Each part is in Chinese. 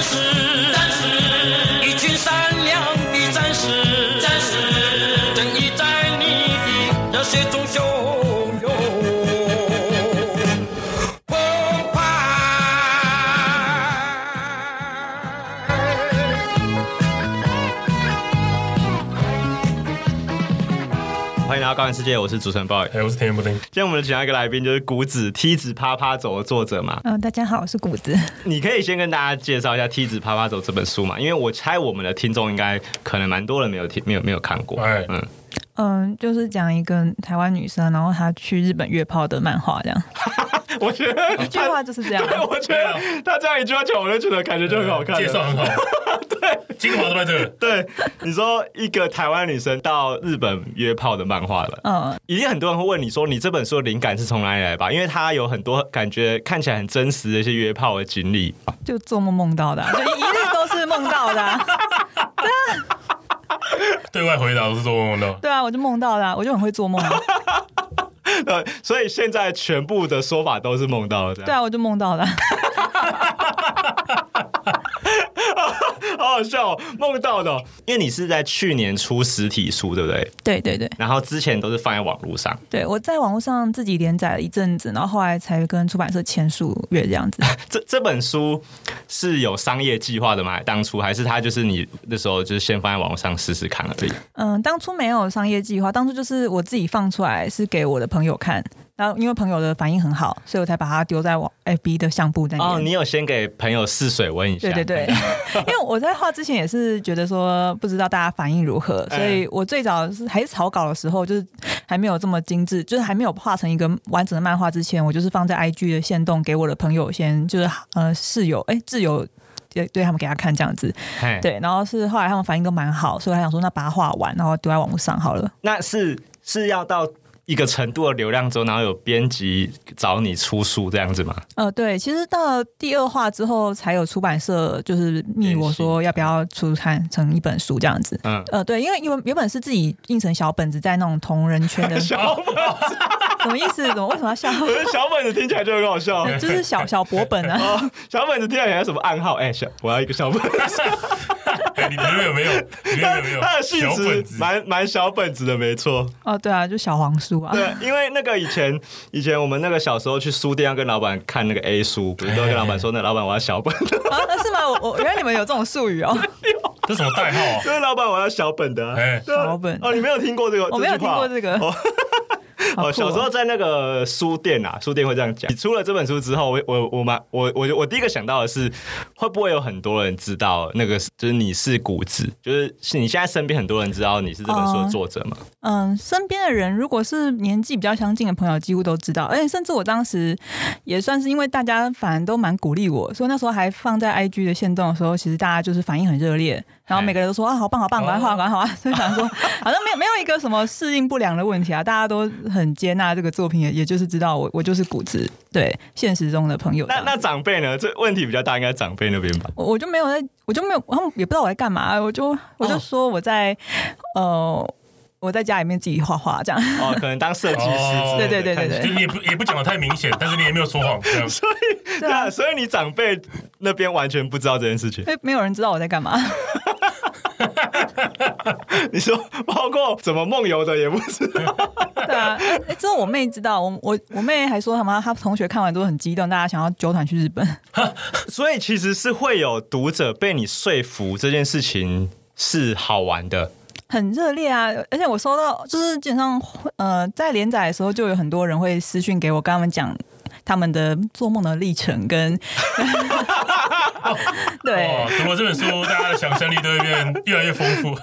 战玩世界，我是主持人 boy，哎，我是甜甜布丁。今天我们请到一个来宾，就是谷子梯子啪啪走的作者嘛。嗯、大家好，我是谷子。你可以先跟大家介绍一下《梯子啪啪走》这本书嘛？因为我猜我们的听众应该可能蛮多人没有听、没有没有看过。哎，嗯，嗯，就是讲一个台湾女生，然后她去日本约炮的漫画，这样。我觉得一句话就是这样。对，我觉得他这样一句话讲，我就觉得感觉就很好看，介绍很好。对，精华都在这。对，你说一个台湾女生到日本约炮的漫画了，嗯，一定很多人会问你说，你这本书的灵感是从哪里来吧？因为它有很多感觉看起来很真实的一些约炮的经历，就做梦梦到的、啊，就一日都是梦到的、啊。对外回答都是做梦梦到。对啊，我就梦到的、啊，我就很会做梦、对，所以现在全部的说法都是梦到了，的。对啊，我就梦到了。好好笑哦，梦到的哦，因为你是在去年出实体书，对不对？对对对。然后之前都是放在网络上。对，我在网络上自己连载了一阵子，然后后来才跟出版社签书约这样子。这这本书是有商业计划的吗？当初还是它就是你那时候就是先放在网络上试试看而已？嗯，当初没有商业计划，当初就是我自己放出来是给我的朋友看。然后因为朋友的反应很好，所以我才把它丢在我 FB 的相簿在里面。哦，你有先给朋友试水温一下？对对对，因为我在画之前也是觉得说不知道大家反应如何，所以我最早是还是草稿的时候，就是还没有这么精致，就是还没有画成一个完整的漫画之前，我就是放在 IG 的线动给我的朋友先，就是呃室友哎挚友对对他们给他看这样子，对，然后是后来他们反应都蛮好，所以还想说那把它画完，然后丢在网络上好了。那是是要到。一个程度的流量之后，然后有编辑找你出书这样子吗？呃，对，其实到第二话之后，才有出版社就是密我说要不要出刊成一本书这样子。嗯，呃，对，因为因为原本是自己印成小本子，在那种同人圈的小本子，什么意思？怎么为什么要笑？小本子听起来就很好笑，就是小小薄本啊。哦，小本子听起来有什么暗号？哎、欸，小，我要一个小本子。你们有没有？你们有没有？他的性质蛮蛮小本子的，没错。哦，对啊，就小黄书啊。对，因为那个以前以前我们那个小时候去书店要跟老板看那个 A 书，不是都跟老板说，那老板我要小本的 啊？是吗？我我原来你们有这种术语哦。这什么代号啊？就是老板我要小本的、啊。哎，小本哦，你没有听过这个？我没有听过这个。哦 哦，小时候在那个书店啊，书店会这样讲。你出了这本书之后，我我我蛮我我我第一个想到的是，会不会有很多人知道那个就是你是谷子，就是是你现在身边很多人知道你是这本书的作者吗？嗯，身边的人如果是年纪比较相近的朋友，几乎都知道。而且甚至我当时也算是因为大家反而都蛮鼓励我，所以那时候还放在 IG 的线动的时候，其实大家就是反应很热烈。然后每个人都说啊，好棒好棒，赶快画，赶快画，所以想说好像没有没有一个什么适应不良的问题啊，大家都很接纳这个作品，也也就是知道我我就是谷子，对现实中的朋友。那那长辈呢？这问题比较大，应该长辈那边吧？我我就没有在，我就没有，他们也不知道我在干嘛，我就我就说我在、哦、呃我在家里面自己画画这样。哦，可能当设计师。对对对对对，你也不也不讲的太明显，但是你也没有说谎，这样。所以对啊，所以你长辈那边完全不知道这件事情。没有人知道我在干嘛。你说包括怎么梦游的也不知道，对啊，哎、欸，之后我妹知道，我我我妹还说什么她同学看完都很激动，大家想要纠团去日本，所以其实是会有读者被你说服这件事情是好玩的，很热烈啊！而且我收到就是基本上呃在连载的时候就有很多人会私讯给我，跟他们讲他们的做梦的历程跟。对，读了这本书，大家的想象力都会变越来越丰富。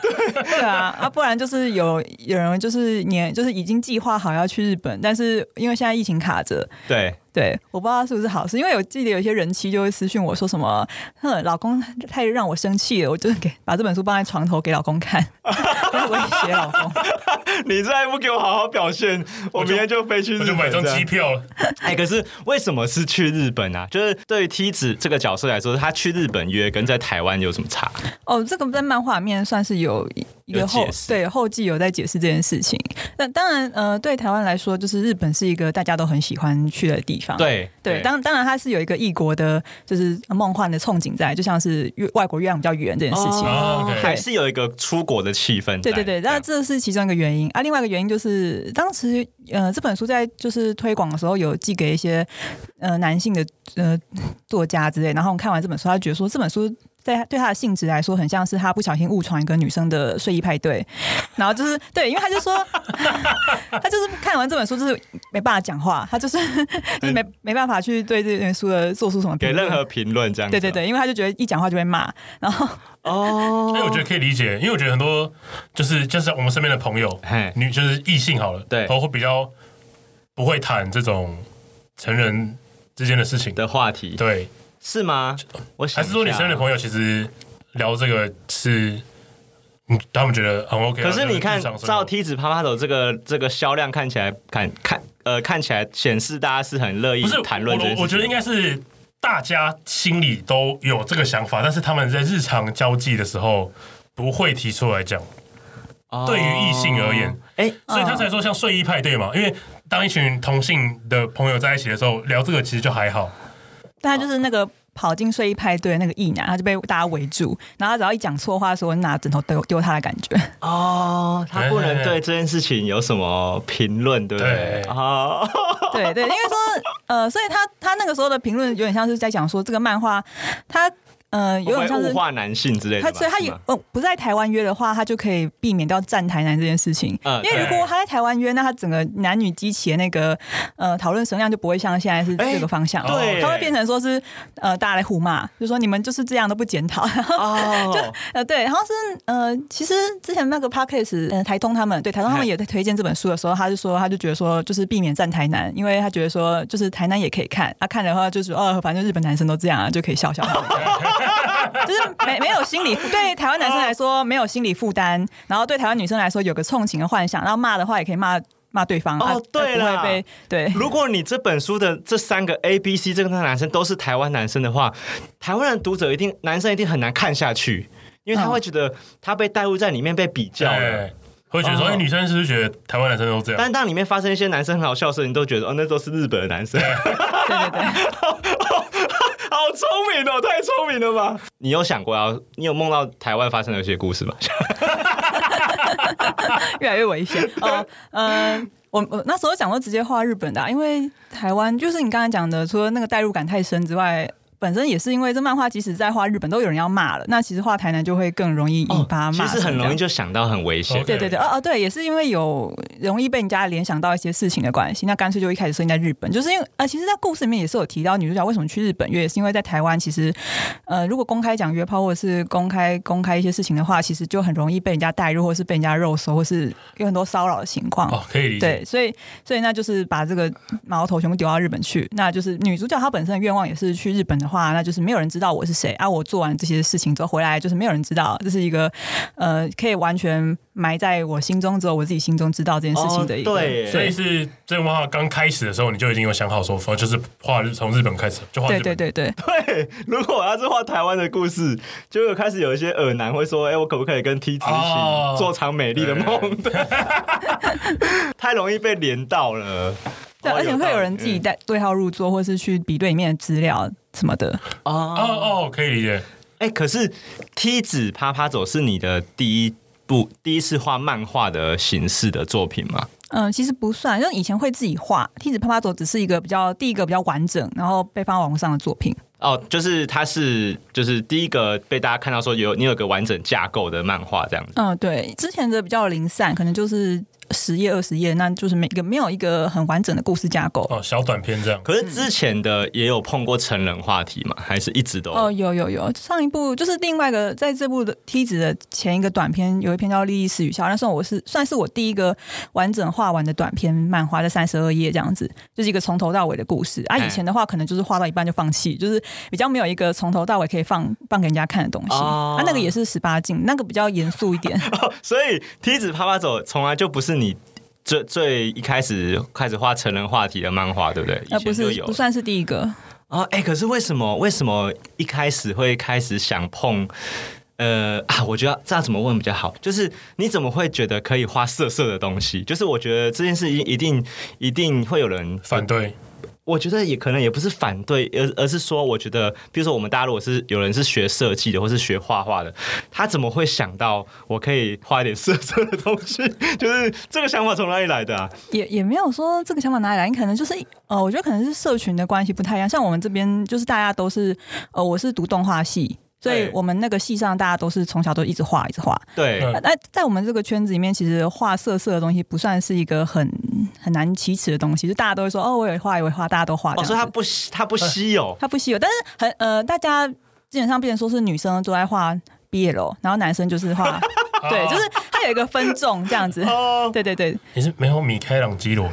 对啊，啊，不然就是有有人就是年就是已经计划好要去日本，但是因为现在疫情卡着，对。对，我不知道是不是好事，因为我记得有些人妻就会私讯我说什么，哼，老公太让我生气了，我就给把这本书放在床头给老公看，威胁老公，你再不给我好好表现，我明天就飞去日本，就买张机票了。哎，可是为什么是去日本啊？就是对于梯子这个角色来说，他去日本约跟在台湾有什么差？哦，这个在漫画里面算是有一个后对后记有在解释这件事情。那当然，呃，对台湾来说，就是日本是一个大家都很喜欢去的地方。对对，当当然它是有一个异国的，就是梦幻的憧憬在，就像是月外国月亮比较圆这件事情，哦 okay、还是有一个出国的气氛。对对对，那这是其中一个原因啊。另外一个原因就是当时呃这本书在就是推广的时候，有寄给一些呃男性的呃作家之类，然后我们看完这本书，他觉得说这本书。在对他的性质来说，很像是他不小心误闯一个女生的睡衣派对，然后就是对，因为他就说，他就是看完这本书就是没办法讲话，他就是 就是没没办法去对这本书的做出什么给任何评论这样子。对对对，因为他就觉得一讲话就被骂，然后哦，所以我觉得可以理解，因为我觉得很多就是就是我们身边的朋友，女就是异性好了，对，都会比较不会谈这种成人之间的事情的话题，对。是吗？我还是说你身边的朋友其实聊这个是，嗯，他们觉得很 OK。可是你看，照梯子啪啪走这个这个销量看起来，看看呃看起来显示大家是很乐意谈论这个。我觉得应该是大家心里都有这个想法，但是他们在日常交际的时候不会提出来讲。哦、对于异性而言，哎、欸，所以他才说像睡衣派对嘛，因为当一群同性的朋友在一起的时候聊这个，其实就还好。但他就是那个跑进睡衣派对的那个异男，他就被大家围住，然后他只要一讲错话的时候，拿枕头丢丢他的感觉。哦，他不能对这件事情有什么评论，对不对？哦，对对，因为说呃，所以他他那个时候的评论有点像是在讲说这个漫画他。呃，有点像是物化男性之类的。他所以他有哦，不在台湾约的话，他就可以避免掉站台南这件事情。嗯，因为如果他在台湾约，那他整个男女激起的那个呃讨论声量就不会像现在是这个方向。欸、对，他会变成说是呃大家来互骂，就说你们就是这样都不检讨。哦，就呃对，然后是呃其实之前那个 Podcast 呃台通他们对台通他们也在推荐这本书的时候，他就说他就觉得说就是避免站台南，因为他觉得说就是台南也可以看，他、啊、看的话就是哦反正日本男生都这样啊，就可以笑笑。就是没没有心理对台湾男生来说没有心理负担，然后对台湾女生来说有个憧情的幻想，然后骂的话也可以骂骂对方哦。对了，对，如果你这本书的这三个 A、B、C 这个男生都是台湾男生的话，台湾的读者一定男生一定很难看下去，因为他会觉得他被带入在里面被比较了，会觉得说，哎，女生是不是觉得台湾男生都这样？但当里面发生一些男生很好笑的事情，你都觉得哦，那都是日本的男生。对对对。好聪明哦，太聪明了吧！你有想过要？你有梦到台湾发生的一些故事吗？越来越危险哦。嗯、呃，我我那时候讲过直接画日本的、啊，因为台湾就是你刚才讲的，除了那个代入感太深之外。本身也是因为这漫画，即使在画日本都有人要骂了，那其实画台南就会更容易引发骂、哦。其实很容易就想到很危险。对对对，哦哦对，也是因为有容易被人家联想到一些事情的关系，那干脆就一开始设定在日本，就是因为呃，其实，在故事里面也是有提到女主角为什么去日本约，也是因为在台湾其实呃，如果公开讲约炮或者是公开公开一些事情的话，其实就很容易被人家带入，或是被人家肉搜，或是有很多骚扰的情况。哦，可以理解。对，所以所以那就是把这个矛头全部丢到日本去，那就是女主角她本身的愿望也是去日本的话，那就是没有人。知道我是谁啊？我做完这些事情之后回来，就是没有人知道，这是一个呃，可以完全埋在我心中，只有我自己心中知道这件事情的一个。哦、对，所以是这个漫画刚开始的时候，你就已经有想好说，就是画从日本开始就画。对对对对 对。如果我要是画台湾的故事，就有开始有一些耳男会说：“哎、欸，我可不可以跟梯子一起做场美丽的梦？”对 太容易被连到了。对，而且会有人自己带对号入座，或是去比对里面的资料什么的。哦哦哦，可以理解。哎、欸，可是梯子啪啪走是你的第一部第一次画漫画的形式的作品吗？嗯，其实不算，因为以前会自己画。梯子啪啪走只是一个比较第一个比较完整，然后被放在网络上的作品。哦，就是它是就是第一个被大家看到说有你有个完整架构的漫画这样子。嗯，对，之前的比较零散，可能就是。十页二十页，那就是每个没有一个很完整的故事架构哦，小短片这样。可是之前的也有碰过成人话题嘛？还是一直都哦，有有有。上一部就是另外一个，在这部的梯子的前一个短片，有一篇叫《莉莉丝与笑》，那算我是算是我第一个完整画完的短篇漫画，在三十二页这样子，就是一个从头到尾的故事。啊，以前的话可能就是画到一半就放弃，就是比较没有一个从头到尾可以放放给人家看的东西。哦、啊，那个也是十八禁，那个比较严肃一点。哦、所以梯子啪啪走从来就不是你。最最一开始开始画成人话题的漫画，对不对？呃，不是，不算是第一个啊。哎、欸，可是为什么为什么一开始会开始想碰呃啊，我觉得这样怎么问比较好？就是你怎么会觉得可以画色色的东西？就是我觉得这件事一一定一定会有人反对。我觉得也可能也不是反对，而而是说，我觉得，比如说我们大家如果是有人是学设计的，或是学画画的，他怎么会想到我可以画一点色色的东西？就是这个想法从哪里来的啊？也 也没有说这个想法哪里来，你可能就是呃，我觉得可能是社群的关系不太一样。像我们这边就是大家都是呃，我是读动画系。所以我们那个系上，大家都是从小都一直画，一直画。对。那在我们这个圈子里面，其实画色色的东西不算是一个很很难启齿的东西，就大家都会说哦，我也画，我也画，大家都画。哦，所以它不它不稀有，它不稀有，但是很呃，大家基本上变成说是女生都在画 BL，然后男生就是画，对，就是它有一个分众这样子。哦，对对对。你是没有米开朗基罗？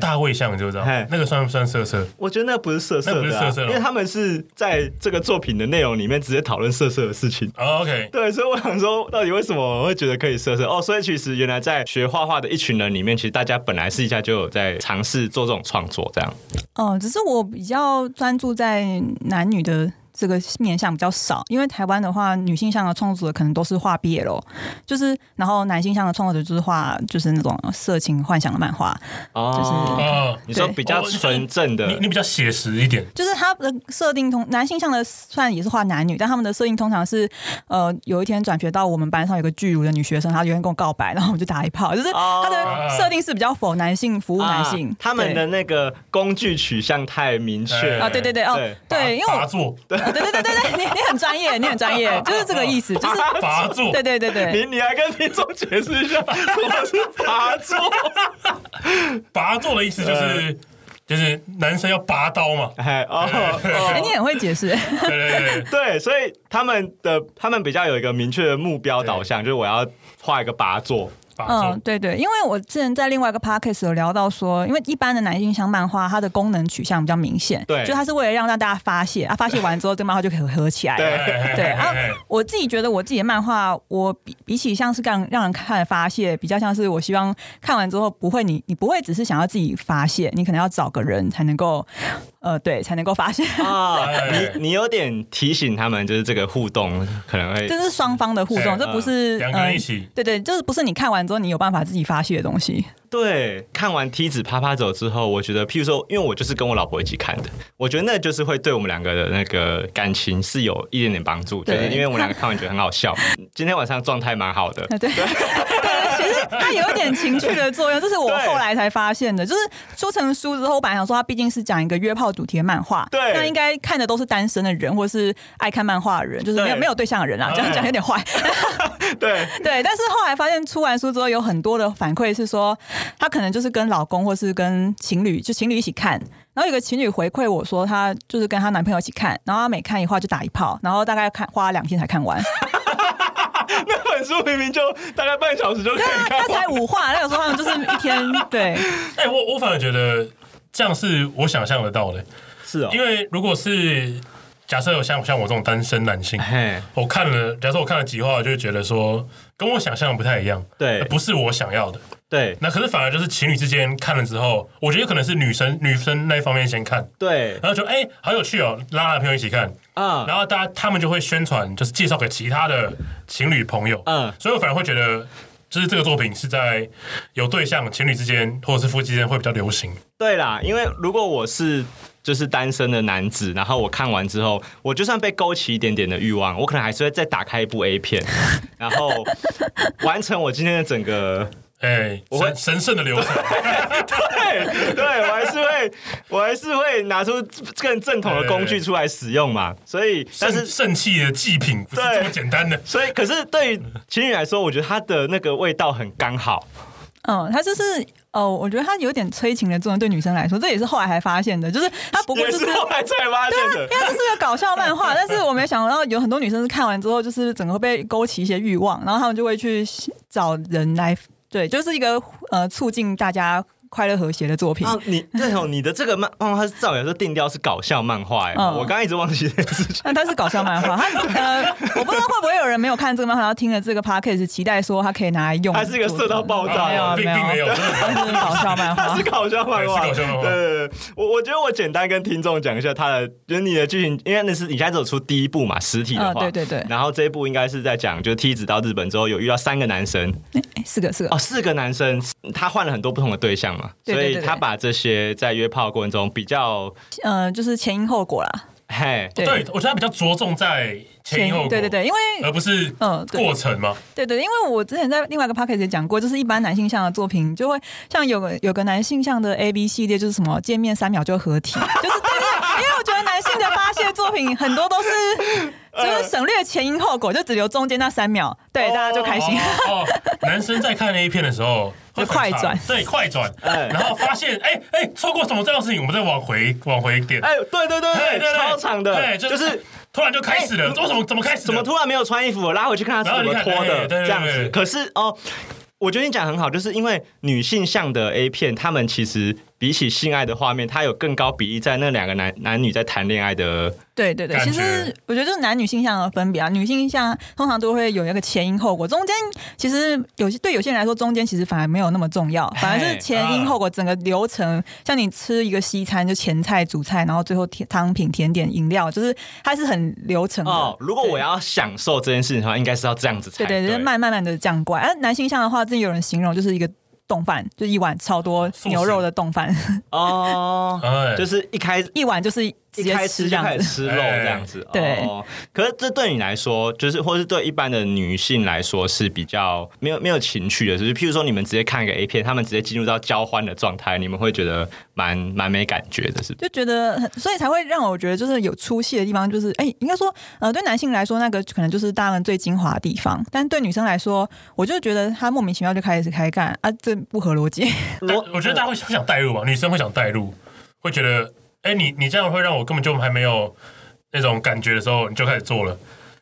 大卫像就知道，那个算不算色色？我觉得那不是色色，那不是色色，因为他们是在这个作品的内容里面直接讨论色色的事情。OK，对，所以我想说，到底为什么我会觉得可以色色？哦，所以其实原来在学画画的一群人里面，其实大家本来私下就有在尝试做这种创作，这样。哦，只是我比较专注在男女的。这个面向比较少，因为台湾的话，女性向的创作者可能都是画 BL，就是然后男性向的创作者就是画就是那种色情幻想的漫画，哦、就是、哦、你说比较纯正的，哦、你你比较写实一点，就是他的设定通男性向的虽然也是画男女，但他们的设定通常是呃有一天转学到我们班上有个巨乳的女学生，她有一天跟我告白，然后我们就打一炮，就是他的设定是比较否男性服务男性，啊、他们的那个工具取向太明确。啊，对对对哦对，因为我做对。对对对对对，你你很专业，你很专业，就是这个意思，就是 拔座。对对对对，你你还跟听众解释一下什么是拔座？拔座的意思就是就是男生要拔刀嘛。哎哦，哎，你很会解释。对对对对，所以他们的他们比较有一个明确的目标导向，就是我要画一个拔座。嗯，对对，因为我之前在另外一个 podcast 有聊到说，因为一般的男性向漫画，它的功能取向比较明显，对，就它是为了让让大家发泄啊，发泄完之后，这漫画就可以合起来了，对 对。然后我自己觉得，我自己的漫画，我比比起像是让让人看发泄，比较像是我希望看完之后不会你你不会只是想要自己发泄，你可能要找个人才能够。呃，对，才能够发现啊！你你有点提醒他们，就是这个互动可能会，这是双方的互动，这不是两个人一起。对对，就是不是你看完之后你有办法自己发泄的东西。对，看完梯子啪啪走之后，我觉得，譬如说，因为我就是跟我老婆一起看的，我觉得那就是会对我们两个的那个感情是有一点点帮助，就是因为我们两个看完觉得很好笑。今天晚上状态蛮好的。对 它有一点情趣的作用，这是我后来才发现的。就是说成书之后，我本来想说，它毕竟是讲一个约炮主题的漫画，对，那应该看的都是单身的人，或是爱看漫画的人，就是没有没有对象的人啊。这样讲有点坏。对对，但是后来发现出完书之后，有很多的反馈是说。他可能就是跟老公，或是跟情侣，就情侣一起看。然后有个情侣回馈我说，她就是跟她男朋友一起看，然后她每看一话就打一炮，然后大概看花两天才看完。那本书明明就大概半小时就可以看完，他才五话，那有时候他们就是一天。对，哎、欸，我我反而觉得这样是我想象得到的，是哦，因为如果是假设有像像我这种单身男性，我看了，假设我看了几话，我就会觉得说跟我想象的不太一样，对，不是我想要的。对，那可是反而就是情侣之间看了之后，我觉得可能是女生女生那一方面先看，对，然后就哎、欸、好有趣哦，拉男朋友一起看啊，然后大家他们就会宣传，就是介绍给其他的情侣朋友，嗯，所以我反而会觉得，就是这个作品是在有对象情侣之间或者是夫妻之间会比较流行。对啦，因为如果我是就是单身的男子，然后我看完之后，我就算被勾起一点点的欲望，我可能还是会再打开一部 A 片，然后完成我今天的整个。哎、欸，我会神圣的流程，对对，我还是会，我还是会拿出更正统的工具出来使用嘛。所以，但是圣器的祭品不是这么简单的。所以，可是对于情侣来说，我觉得它的那个味道很刚好。嗯，它就是哦，我觉得它有点催情的作用。对女生来说，这也是后来才发现的，就是它不过就是，是后来才发现的，因为这是个搞笑漫画。但是我没想到有很多女生是看完之后，就是整个被勾起一些欲望，然后他们就会去找人来。对，就是一个呃，促进大家快乐和谐的作品。啊，你对哦，你的这个漫漫画是照理说定调是搞笑漫画哎，我刚刚一直忘记这件事情。那它是搞笑漫画，它 呃，我不知道会不会有人没有看这个漫画，然后听了这个 podcast 期待说它可以拿来用。它是一个色到爆炸，没有没有，它 是搞笑漫画，它是搞笑漫画。对，我我觉得我简单跟听众讲一下它的，就是你的剧情，因为那是你现在只有出第一部嘛，实体的话，对对对。然后这一部应该是在讲，就是梯子到日本之后有遇到三个男生，四个四个哦，四个男生，他换了很多不同的对象嘛，所以他把这些在约炮过程中比较，呃，就是前因后果啦。嘿，对，我觉得他比较着重在前因后果，对对对，因为而不是嗯过程嘛。对对，因为我之前在另外一个 podcast 也讲过，就是一般男性向的作品就会像有个有个男性向的 A B 系列，就是什么见面三秒就合体，就是对对，因为我觉得男性的发泄作品很多都是。就是省略前因后果，就只留中间那三秒，对，大家就开心。哦，男生在看 A 片的时候就快转，对，快转，然后发现哎哎错过什么这样的事情，我们再往回往回点。哎，对对对对，超长的，对，就是突然就开始了，为什么怎么开始？怎么突然没有穿衣服？我拉回去看他是怎么脱的，这样子。可是哦，我觉得你讲很好，就是因为女性向的 A 片，他们其实。比起性爱的画面，它有更高比例在那两个男男女在谈恋爱的。对对对，其实我觉得就是男女性向的分别啊。女性向通常都会有一个前因后果，中间其实有些对有些人来说，中间其实反而没有那么重要，反而是前因后果整个流程。像你吃一个西餐，就前菜、主菜，然后最后甜汤品、甜点、饮料，就是它是很流程的。哦，如果我要享受这件事情的话，应该是要这样子才对。对对，就是慢慢慢的这样过来。而男性向的话，真有人形容就是一个。丼饭就一碗超多牛肉的冻饭 哦，就是一开一碗就是。一开始就开始吃肉这样子，对。哦，可是这对你来说，就是或是对一般的女性来说是比较没有没有情趣的，就是譬如说你们直接看一个 A 片，他们直接进入到交欢的状态，你们会觉得蛮蛮没感觉的，是不是？就觉得，所以才会让我觉得就是有出戏的地方，就是哎，应该说，呃，对男性来说，那个可能就是大人最精华的地方，但对女生来说，我就觉得他莫名其妙就开始开干啊，这不合逻辑。我我觉得大家会想带入吧，女生会想带入，会觉得。哎，你你这样会让我根本就还没有那种感觉的时候，你就开始做了。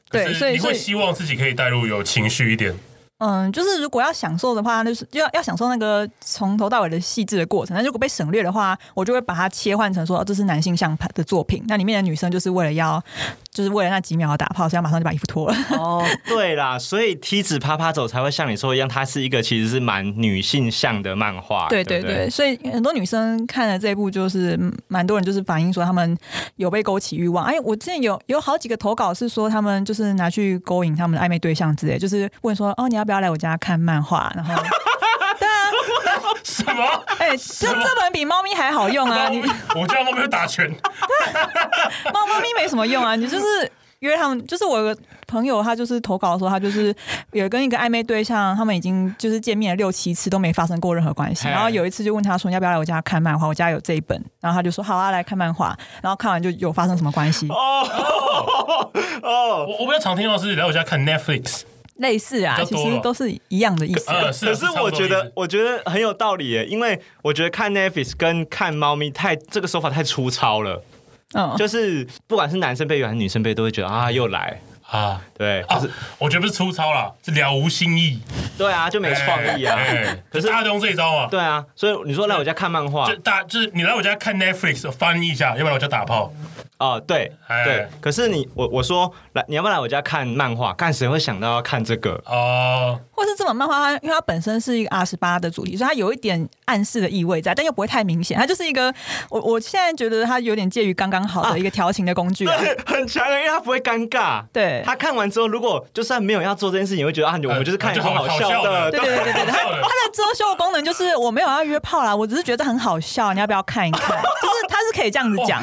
对，所以你会希望自己可以带入有情绪一点。嗯，就是如果要享受的话，就是要要享受那个从头到尾的细致的过程。那如果被省略的话，我就会把它切换成说，哦，这是男性向的作品。那里面的女生就是为了要，就是为了那几秒的打炮，所以马上就把衣服脱了。哦，对啦，所以梯子啪啪走才会像你说一样，它是一个其实是蛮女性向的漫画。对对对，对对对，所以很多女生看了这一部，就是蛮多人就是反映说他们有被勾起欲望。哎，我之前有有好几个投稿是说他们就是拿去勾引他们的暧昧对象之类，就是问说，哦，你要不要？不要来我家看漫画，然后 对啊，什么？哎、欸，这这本比猫咪还好用啊！你我家猫咪会打拳，猫猫咪没什么用啊！你就是约他们，就是我有个朋友，他就是投稿的时候，他就是有跟一个暧昧对象，他们已经就是见面了六七次都没发生过任何关系，然后有一次就问他说，你要不要来我家看漫画？我家有这一本，然后他就说好啊，来看漫画，然后看完就有发生什么关系？哦哦，哦，我我比较常听到是来我家看 Netflix。类似啊，其实都是一样的意思。呃、可是我觉得，我觉得很有道理耶，因为我觉得看 Netflix 跟看猫咪太这个手法太粗糙了。嗯，就是不管是男生被约还是女生被，都会觉得啊，又来啊，对。就是、啊、我觉得不是粗糙啦，是了无新意。对啊，就没创意啊。欸欸、可是大家都用这一招啊。对啊，所以你说来我家看漫画，就大就是你来我家看 Netflix 翻译一下，要不然我家打炮。哦，对对，可是你我我说来，你要不要来我家看漫画？看谁会想到要看这个？哦，或是这本漫画，因为它本身是一个 R 十八的主题，所以它有一点暗示的意味在，但又不会太明显。它就是一个，我我现在觉得它有点介于刚刚好的一个调情的工具，对，很强的，因为它不会尴尬。对，他看完之后，如果就算没有要做这件事情，你会觉得啊，我们就是看一个很好笑的，对对对对对。它它的遮羞功能就是我没有要约炮啦，我只是觉得很好笑，你要不要看一看？就是他是可以这样子讲。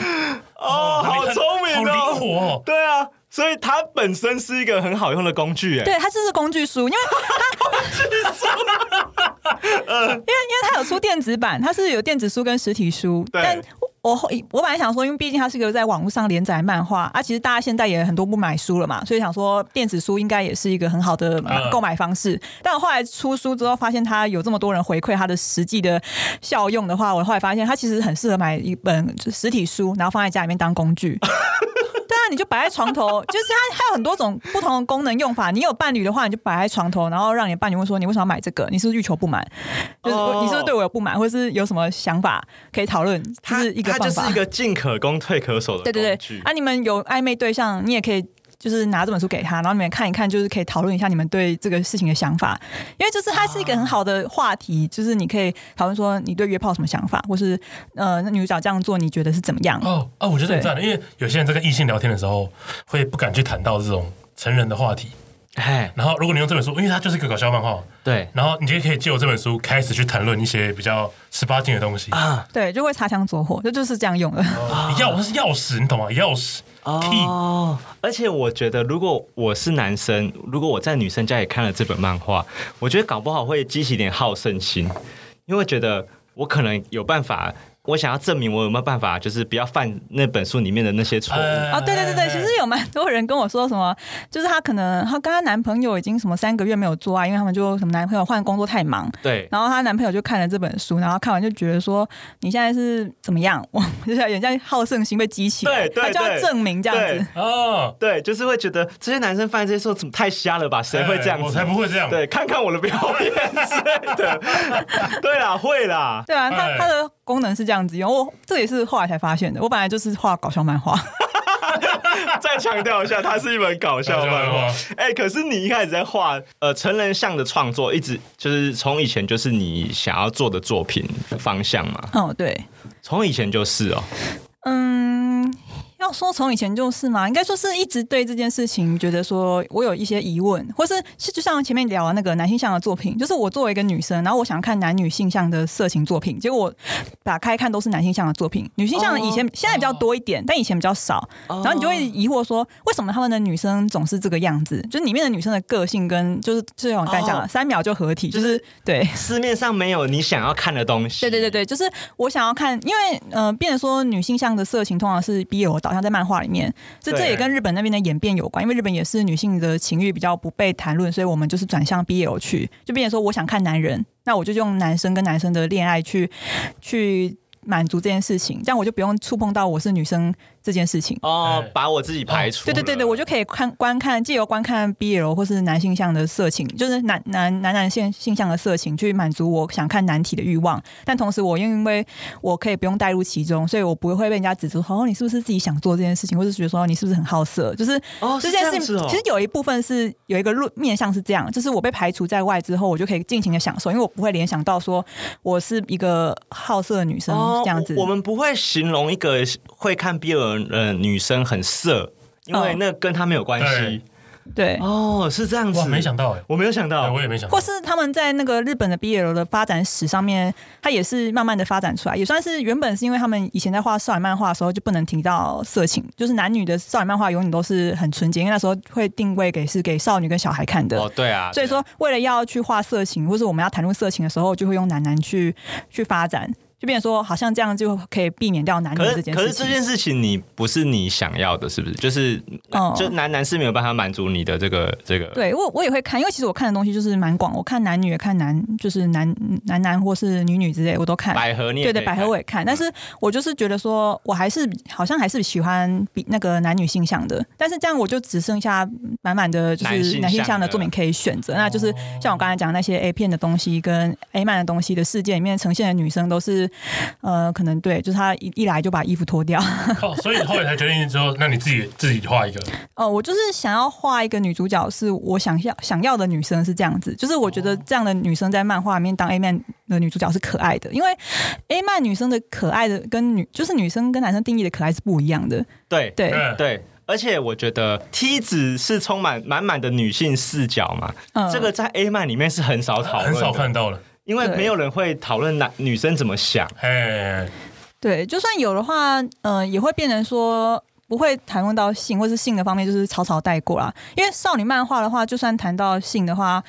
哦，好聪明哦，好灵活哦，对啊，所以它本身是一个很好用的工具，哎，对，它就是工具书，因为它 工具书，因为因为它有出电子版，它是有电子书跟实体书，对但。我我本来想说，因为毕竟它是一个在网络上连载漫画啊，其实大家现在也很多不买书了嘛，所以想说电子书应该也是一个很好的购买方式。但我后来出书之后，发现它有这么多人回馈它的实际的效用的话，我后来发现它其实很适合买一本实体书，然后放在家里面当工具。对啊，你就摆在床头，就是它还有很多种不同的功能用法。你有伴侣的话，你就摆在床头，然后让你伴侣问说：“你为什么要买这个？你是不是欲求不满？就是你是不是对我有不满，或者是有什么想法可以讨论？”它是一个它就是一个进可攻退可守的。对对对，啊，你们有暧昧对象，你也可以。就是拿这本书给他，然后你们看一看，就是可以讨论一下你们对这个事情的想法，因为就是它是一个很好的话题，就是你可以讨论说你对约炮什么想法，或是呃，那女主角这样做你觉得是怎么样？哦哦，我觉得很赞的，因为有些人在跟异性聊天的时候会不敢去谈到这种成人的话题，哎，然后如果你用这本书，因为它就是一个搞笑漫画，对，然后你就可以借由这本书开始去谈论一些比较十八禁的东西啊，对，就会擦枪走火，就就是这样用的。钥匙是钥匙，你懂吗？钥匙。哦，而且我觉得，如果我是男生，如果我在女生家也看了这本漫画，我觉得搞不好会激起点好胜心，因为觉得我可能有办法。我想要证明我有没有办法，就是不要犯那本书里面的那些错误啊！对对对对，其实有蛮多人跟我说什么，就是她可能她跟她男朋友已经什么三个月没有做爱，因为他们就什么男朋友换工作太忙，对。然后她男朋友就看了这本书，然后看完就觉得说你现在是怎么样？我就是人家好胜心被激起，对对，他就要证明这样子哦，对，就是会觉得这些男生犯这些错怎么太瞎了吧？谁会这样子？我才不会这样。对，看看我的表演之类的。对啦，会啦。对啊，他他的。功能是这样子用，我这也是后来才发现的。我本来就是画搞笑漫画，再强调一下，它是一本搞笑漫画。哎、欸，可是你一开始在画呃成人向的创作，一直就是从以前就是你想要做的作品方向嘛？哦，对，从以前就是哦，嗯。要说从以前就是嘛，应该说是一直对这件事情觉得说我有一些疑问，或是就像前面聊的那个男性向的作品，就是我作为一个女生，然后我想看男女性向的色情作品，结果我打开看都是男性向的作品，女性向的以前、oh, 现在比较多一点，但以前比较少。然后你就会疑惑说，为什么他们的女生总是这个样子？就是里面的女生的个性跟就是就像我刚才讲的，三秒就合体，就是对市面上没有你想要看的东西。对对对对，就是我想要看，因为呃，变成说女性向的色情通常是 BL 导。好像在漫画里面，这这也跟日本那边的演变有关，因为日本也是女性的情欲比较不被谈论，所以我们就是转向 BL 去，就变成说我想看男人，那我就用男生跟男生的恋爱去去满足这件事情，这样我就不用触碰到我是女生。这件事情哦，把我自己排除。对对对对，我就可以看观看，借由观看 BL 或是男性向的色情，就是男男男男性性向的色情，去满足我想看男体的欲望。但同时，我因为我可以不用带入其中，所以我不会被人家指责说哦，你是不是自己想做这件事情，或是觉得说你是不是很好色？就是哦，这件事情其实有一部分是有一个论面向是这样，就是我被排除在外之后，我就可以尽情的享受，因为我不会联想到说我是一个好色的女生这样子。我们不会形容一个会看 BL 的女生很色，因为那跟她没有关系。对哦，是这样子。哇，没想到哎，我没有想到，我也没想到。或是他们在那个日本的 BL 的发展史上面，它也是慢慢的发展出来，也算是原本是因为他们以前在画少女漫画的时候就不能提到色情，就是男女的少女漫画永远都是很纯洁，因为那时候会定位给是给少女跟小孩看的。哦，对啊。所以说，为了要去画色情，或是我们要谈论色情的时候，就会用男男去去发展。就变成说，好像这样就可以避免掉男女这件事情。可是这件事情你不是你想要的，是不是？就是，哦、就男男是没有办法满足你的这个这个。对，我我也会看，因为其实我看的东西就是蛮广，我看男女也看男，就是男男男或是女女之类，我都看。百合你也对对，百合我也看，但是我就是觉得说，我还是好像还是喜欢比那个男女性向的，但是这样我就只剩下满满的就是男性向的作品可以选择，那就是像我刚才讲那些 A 片的东西跟 A 漫的东西的世界里面呈现的女生都是。呃，可能对，就是他一一来就把衣服脱掉，哦，所以后来才决定说，那你自己自己画一个。哦，我就是想要画一个女主角，是我想要想要的女生是这样子，就是我觉得这样的女生在漫画里面当 A man 的女主角是可爱的，因为 A man 女生的可爱的跟女就是女生跟男生定义的可爱是不一样的。对对对，而且我觉得梯子是充满满满的女性视角嘛，嗯，这个在 A 漫里面是很少讨论，很少看到了。因为没有人会讨论男女生怎么想，哎，对，就算有的话，嗯、呃，也会变成说不会谈论到性，或是性的方面，就是草草带过啦。因为少女漫画的话，就算谈到性的话，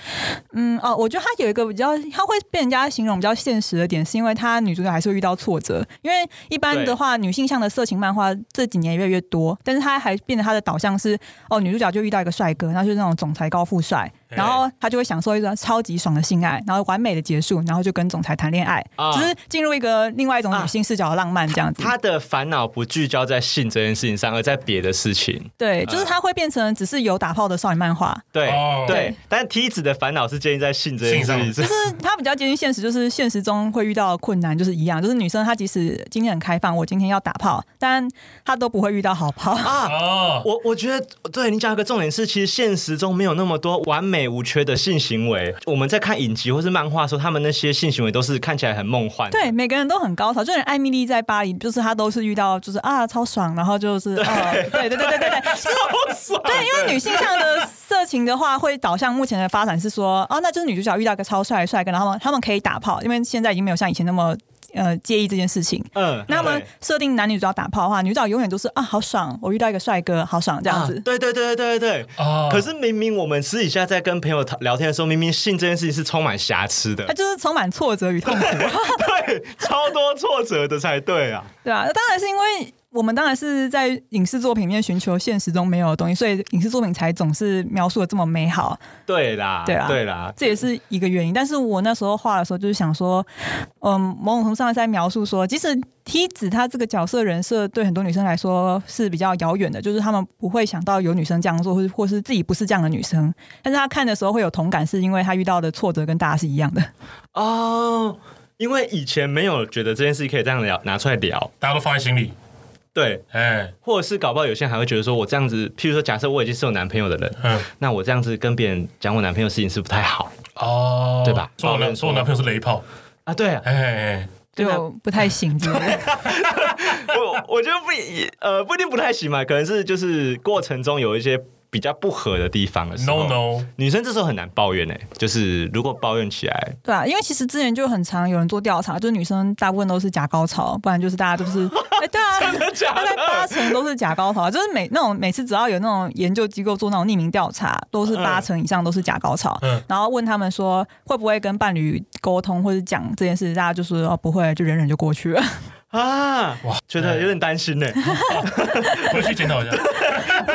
嗯哦，我觉得它有一个比较，它会被人家形容比较现实的点，是因为它女主角还是会遇到挫折。因为一般的话，女性向的色情漫画这几年越来越多，但是它还变得它的导向是哦，女主角就遇到一个帅哥，然后就是那种总裁高富帅。然后他就会享受一段超级爽的性爱，然后完美的结束，然后就跟总裁谈恋爱，啊就是进入一个另外一种女性视角的浪漫这样子。他的烦恼不聚焦在性这件事情上，而在别的事情。对，就是他会变成只是有打炮的少女漫画。对、哦对，但梯子的烦恼是建立在性这件事情上，就是他比较接近现实，就是现实中会遇到的困难就是一样，就是女生她即使今天很开放，我今天要打炮，但她都不会遇到好炮啊。哦，我我觉得对你讲一个重点是，其实现实中没有那么多完美无缺的性行为。我们在看影集或是漫画的时候，他们那些性行为都是看起来很梦幻。对，每个人都很高潮，就连艾米丽在巴黎，就是她都是遇到就是啊超爽，然后就是 对、哦、对对对对对，超爽。对，因为女性向的色情的话，会导向目前的发展是说，哦，那就是女主角遇到一个超帅的帅哥，然后他们可以打炮，因为现在已经没有像以前那么。呃，介意这件事情。嗯，那么设定男女主要打炮的话，女主角永远都是啊，好爽，我遇到一个帅哥，好爽这样子。啊、对对对对对对。啊、可是明明我们私底下在跟朋友聊天的时候，明明性这件事情是充满瑕疵的，它就是充满挫折与痛苦。对，超多挫折的才对啊。对啊，那当然是因为。我们当然是在影视作品里面寻求现实中没有的东西，所以影视作品才总是描述的这么美好。对啦，对啦，对啦，这也是一个原因。但是我那时候画的时候，就是想说，嗯，某种程度上在描述说，即使梯子他这个角色人设对很多女生来说是比较遥远的，就是他们不会想到有女生这样做，或是或是自己不是这样的女生。但是他看的时候会有同感，是因为他遇到的挫折跟大家是一样的。哦，因为以前没有觉得这件事情可以这样聊，拿出来聊，大家都放在心里。对，哎，或者是搞不好有些人还会觉得说，我这样子，譬如说，假设我已经是有男朋友的人，嗯，那我这样子跟别人讲我男朋友的事情是不太好。哦，对吧？说我男说我男朋友是雷炮。啊，对啊，哎，就不太行，是不是？我我觉得不呃不一定不太行嘛，可能是就是过程中有一些。比较不合的地方的时候 no no，女生这时候很难抱怨哎、欸，就是如果抱怨起来，对啊，因为其实之前就很常有人做调查，就是女生大部分都是假高潮，不然就是大家都是 哎、欸，对啊，真的假的？大概八成都是假高潮，就是每那种每次只要有那种研究机构做那种匿名调查，都是八成以上都是假高潮，嗯，然后问他们说会不会跟伴侣沟通或者讲这件事，大家就说哦不会，就忍忍就过去了。啊，哇，觉得有点担心呢，回去检讨一下。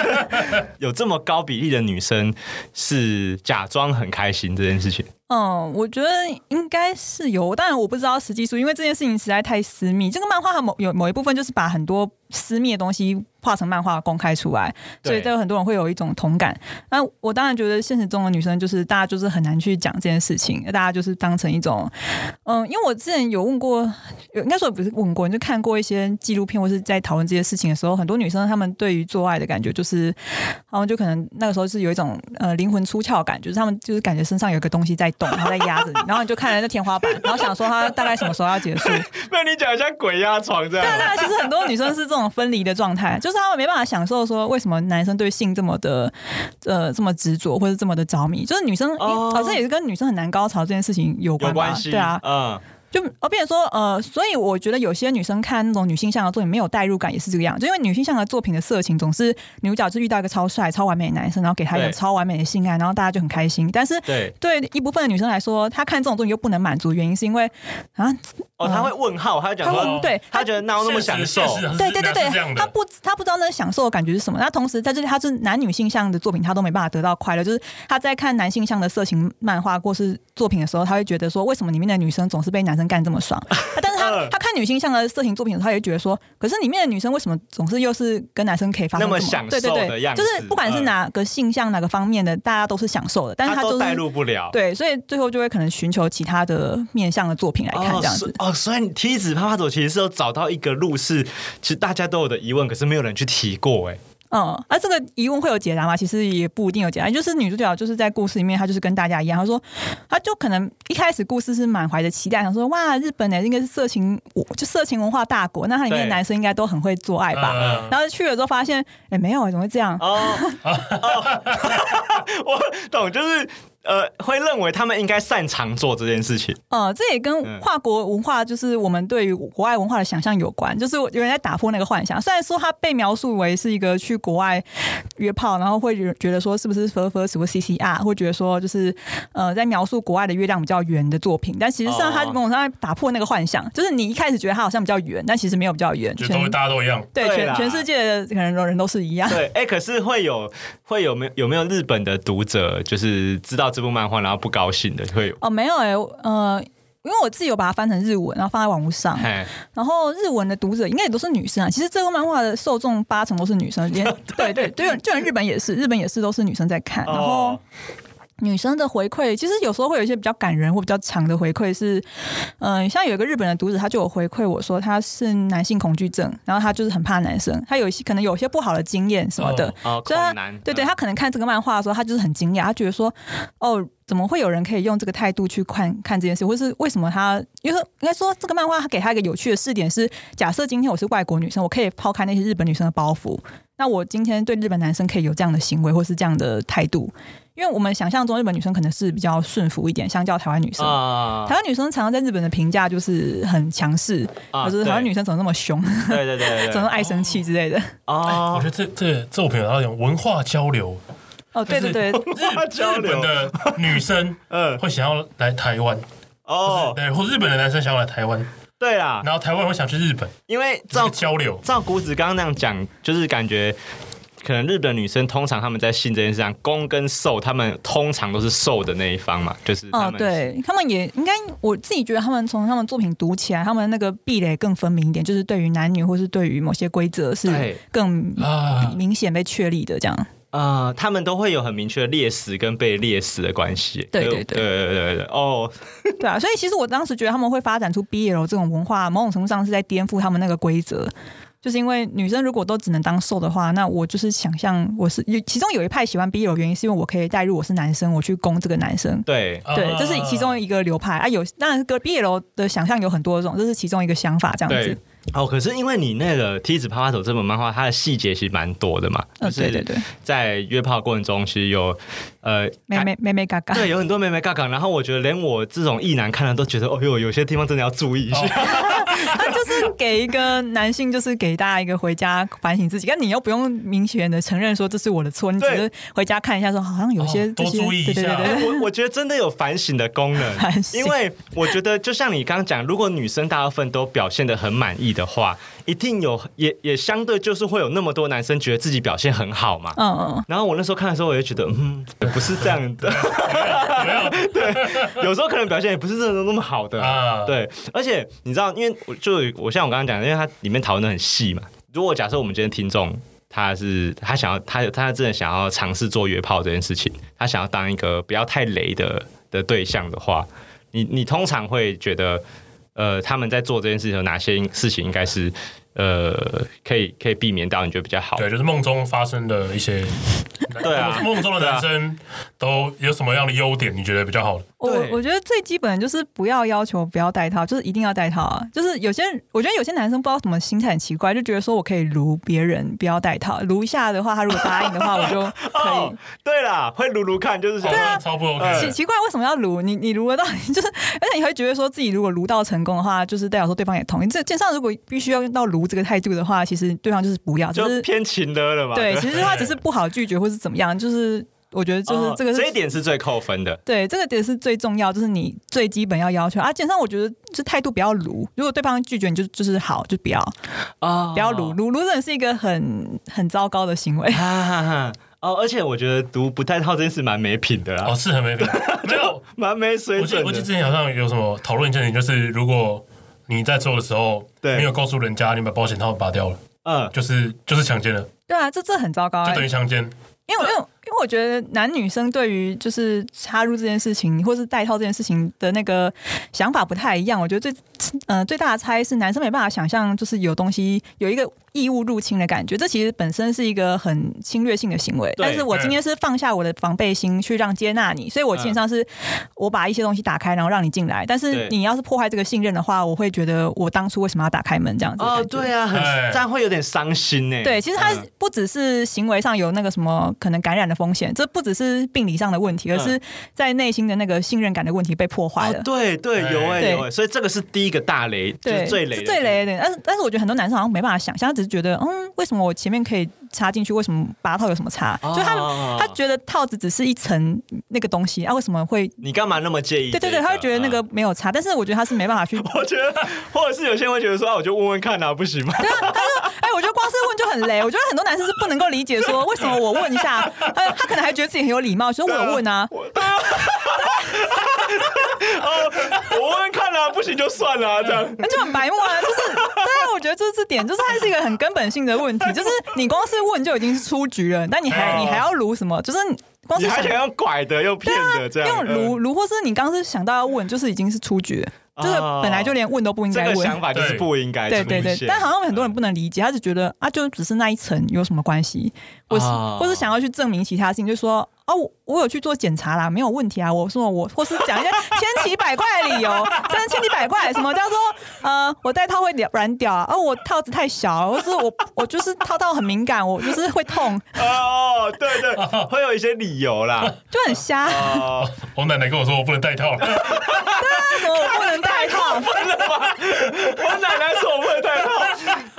有这么高比例的女生是假装很开心这件事情。嗯，我觉得应该是有，当然我不知道实际数，因为这件事情实在太私密。这个漫画和某有某一部分就是把很多私密的东西画成漫画公开出来，所以都有很多人会有一种同感。那我当然觉得现实中的女生就是大家就是很难去讲这件事情，大家就是当成一种，嗯，因为我之前有问过，有应该说不是问过，你就看过一些纪录片或是在讨论这些事情的时候，很多女生她们对于做爱的感觉就是，然后就可能那个时候是有一种呃灵魂出窍感，就是她们就是感觉身上有个东西在动。然后在压着你，然后你就看着那天花板，然后想说她大概什么时候要结束？那你讲一下鬼压床这样。对对，其实很多女生是这种分离的状态，就是她们没办法享受说为什么男生对性这么的呃这么执着，或者这么的着迷，就是女生哦，这也是跟女生很难高潮这件事情有关吧？对啊，嗯。就而，变成说呃，所以我觉得有些女生看那种女性向的作品没有代入感，也是这个样。就因为女性向的作品的色情总是女主角就遇到一个超帅、超完美的男生，然后给他一个超完美的性爱，然后大家就很开心。但是对对一部分的女生来说，她看这种作品又不能满足，原因是因为啊哦，他会问号，她讲说对，他觉得哪有那么享受？对对对对，他不他不知道那享受的感觉是什么。那同时在这里，他是男女性向的作品，他都没办法得到快乐。就是他在看男性向的色情漫画或是作品的时候，他会觉得说，为什么里面的女生总是被男生干这么爽？但是他他看女性向的色情作品的时候，他也觉得说，可是里面的女生为什么总是又是跟男生可以发生那么享受的样子？就是不管是哪个性向哪个方面的，大家都是享受的，但是他就是代入不了。对，所以最后就会可能寻求其他的面向的作品来看这样子。哦，所以梯子啪啪走其实是有找到一个路是，其实大家都有的疑问，可是没有人去提过哎。嗯，而、啊、这个疑问会有解答吗？其实也不一定有解答。就是女主角就是在故事里面，她就是跟大家一样，她说，她就可能一开始故事是满怀着期待，想说哇，日本呢应该是色情，就色情文化大国，那它里面的男生应该都很会做爱吧？对然后去了之后发现，哎，没有，怎么会这样？哦，我懂，就是。呃，会认为他们应该擅长做这件事情。呃，这也跟跨国文化，就是我们对于国外文化的想象有关。就是有人在打破那个幻想。虽然说他被描述为是一个去国外约炮，然后会觉得说是不是 FIRST 什么 CCR，会觉得说就是呃，在描述国外的月亮比较圆的作品。但其实上他某种上打破那个幻想，就是你一开始觉得他好像比较圆，但其实没有比较圆。就都大家都一样。对，全全世界的可能人都是一样。对，哎、欸，可是会有会有没有有没有日本的读者就是知道这部漫画，然后不高兴的会有哦，没有哎、欸，呃，因为我自己有把它翻成日文，然后放在网络上，然后日文的读者应该也都是女生啊。其实这部漫画的受众八成都是女生，连对 对对，就连日本也是，日本也是都是女生在看，然后。哦女生的回馈其实有时候会有一些比较感人或比较长的回馈，是，嗯、呃，像有一个日本的读者，他就有回馈我说他是男性恐惧症，然后他就是很怕男生，他有一些可能有些不好的经验什么的，哦，所以他对对，他可能看这个漫画的时候，他就是很惊讶，他觉得说，哦，怎么会有人可以用这个态度去看看这件事，或是为什么他，因为应该说这个漫画他给他一个有趣的试点是，假设今天我是外国女生，我可以抛开那些日本女生的包袱，那我今天对日本男生可以有这样的行为或是这样的态度。因为我们想象中日本女生可能是比较顺服一点，相较台湾女生。Uh, 台湾女生常常在日本的评价就是很强势，就是台湾女生怎么那么凶？对对对，对，怎么爱生气之类的。哦、uh, 我觉得这这这作品有那种文化交流。哦、uh,，对对对，日本的女生 嗯会想要来台湾哦，对，或日本的男生想要来台湾。对啦，然后台湾会想去日本，因为照交流，照谷子刚刚那样讲，就是感觉。可能日本女生通常他们在性这件事上，攻跟受，他们通常都是受的那一方嘛，就是他们哦，对他们也应该，我自己觉得他们从他们作品读起来，他们那个壁垒更分明一点，就是对于男女或是对于某些规则是更明显被确立的这样。啊、呃，他们都会有很明确的猎食跟被猎食的关系。对对对对对对对哦，对啊，所以其实我当时觉得他们会发展出 BL 这种文化，某种程度上是在颠覆他们那个规则。就是因为女生如果都只能当受的话，那我就是想象我是有其中有一派喜欢 BL 的原因，是因为我可以代入我是男生，我去攻这个男生。对对，这是其中一个流派啊。有当然，个 BL 的想象有很多种，这是其中一个想法，这样子。哦，可是因为你那个《梯子啪啪走》这本漫画，它的细节其实蛮多的嘛。嗯，对对对，在约炮过程中，其实有呃，妹妹妹妹嘎嘎，对，有很多妹妹嘎嘎。然后我觉得，连我这种异男看了都觉得，哦呦，有些地方真的要注意一下。哦 他就是给一个男性，就是给大家一个回家反省自己，但你又不用明显的承认说这是我的错，你只是回家看一下，说好像有些多注意一下。对对对对，我我觉得真的有反省的功能，因为我觉得就像你刚刚讲，如果女生大部分都表现的很满意的话，一定有也也相对就是会有那么多男生觉得自己表现很好嘛。嗯嗯。然后我那时候看的时候，我就觉得，嗯，不是这样的。没有，对，有时候可能表现也不是真的那么好的。啊，对，而且你知道，因为我就我像我刚刚讲的，因为它里面讨论的很细嘛。如果假设我们今天听众他是他想要他他真的想要尝试做约炮这件事情，他想要当一个不要太雷的的对象的话，你你通常会觉得，呃，他们在做这件事情有哪些事情应该是？呃，可以可以避免到，你觉得比较好？对，就是梦中发生的一些，对啊，梦中的男生都有什么样的优点？你觉得比较好的？我我觉得最基本的就是不要要求不要戴套，就是一定要戴套啊。就是有些，我觉得有些男生不知道什么心态很奇怪，就觉得说我可以撸别人不要戴套，撸一下的话，他如果答应的话，我就可以。哦、对啦，会撸撸看，就是想对啊，超不 OK。奇奇怪，为什么要撸？你你撸得到，就是而且你会觉得说自己如果撸到成功的话，就是代表说对方也同意。这线上如果必须要用到撸。这个态度的话，其实对方就是不要，就是偏情的了嘛。对，其实他只是不好拒绝，或是怎么样。就是我觉得，就是这个是、哦、这一点是最扣分的。对，这个点是最重要，就是你最基本要要求啊。基本上我觉得这态度不要鲁，如果对方拒绝你就就是好，就不要啊，不要卢卢卢，真的是一个很很糟糕的行为。哈哈哈。哦，而且我觉得读不戴套这件事蛮没品的啦。哦，是很没品，没有蛮没水准。我记得之前好像有什么讨论一件事情，就是如果。你在做的时候，没有告诉人家，你把保险套拔掉了，嗯，就是就是强奸了。对啊，这这很糟糕，欸，就等于强奸。因为因为因为我觉得男女生对于就是插入这件事情，或是戴套这件事情的那个想法不太一样。我觉得最呃最大的差异是，男生没办法想象，就是有东西有一个。异物入侵的感觉，这其实本身是一个很侵略性的行为。但是我今天是放下我的防备心去让接纳你，所以我基本上是我把一些东西打开，然后让你进来。但是你要是破坏这个信任的话，我会觉得我当初为什么要打开门这样子？哦，对啊，很这样会有点伤心呢。对，其实他不只是行为上有那个什么可能感染的风险。这不只是病理上的问题，而是在内心的那个信任感的问题被破坏了。哦、对对，有哎、欸、有哎、欸，所以这个是第一个大雷，对就是最雷的，最雷的。但是但是我觉得很多男生好像没办法想象，他只是觉得，嗯，为什么我前面可以插进去，为什么拔套有什么差？哦、就他他觉得套子只是一层那个东西啊，为什么会？你干嘛那么介意？对对对，他会觉得那个没有差，啊、但是我觉得他是没办法去。我觉得，或者是有些人会觉得说，啊，我就问问看啊，不行吗？对啊，他说，哎，我觉得光是问就很雷。我觉得很多男生是不能够理解说，为什么我问一下，他 他可能还觉得自己很有礼貌，所以我有问啊。哦，我问问看啊，不行就算了啊，这样那就很白目啊。就是，对啊，我觉得这是点，就是它是一个很根本性的问题，就是你光是问就已经是出局了，但你还你还要如什么？就是光是你还想要拐的又骗的这样，用如如，或是你刚是想到要问，就是已经是出局了。就是本来就连问都不应该问，这个想法就是不应该。对。对对，但好像很多人不能理解，他只觉得啊，就只是那一层有什么关系，或是或是想要去证明其他事情，就说哦，我有去做检查啦，没有问题啊。我说我或是讲一些千奇百怪的理由，真的千奇百怪，什么叫做呃，我戴套会软屌啊？哦，我套子太小，或是我我就是套套很敏感，我就是会痛。哦，对对，会有一些理由啦，就很瞎。我奶奶跟我说我不能戴套。对啊，什么我不能？戴套？我奶奶说我不能戴套。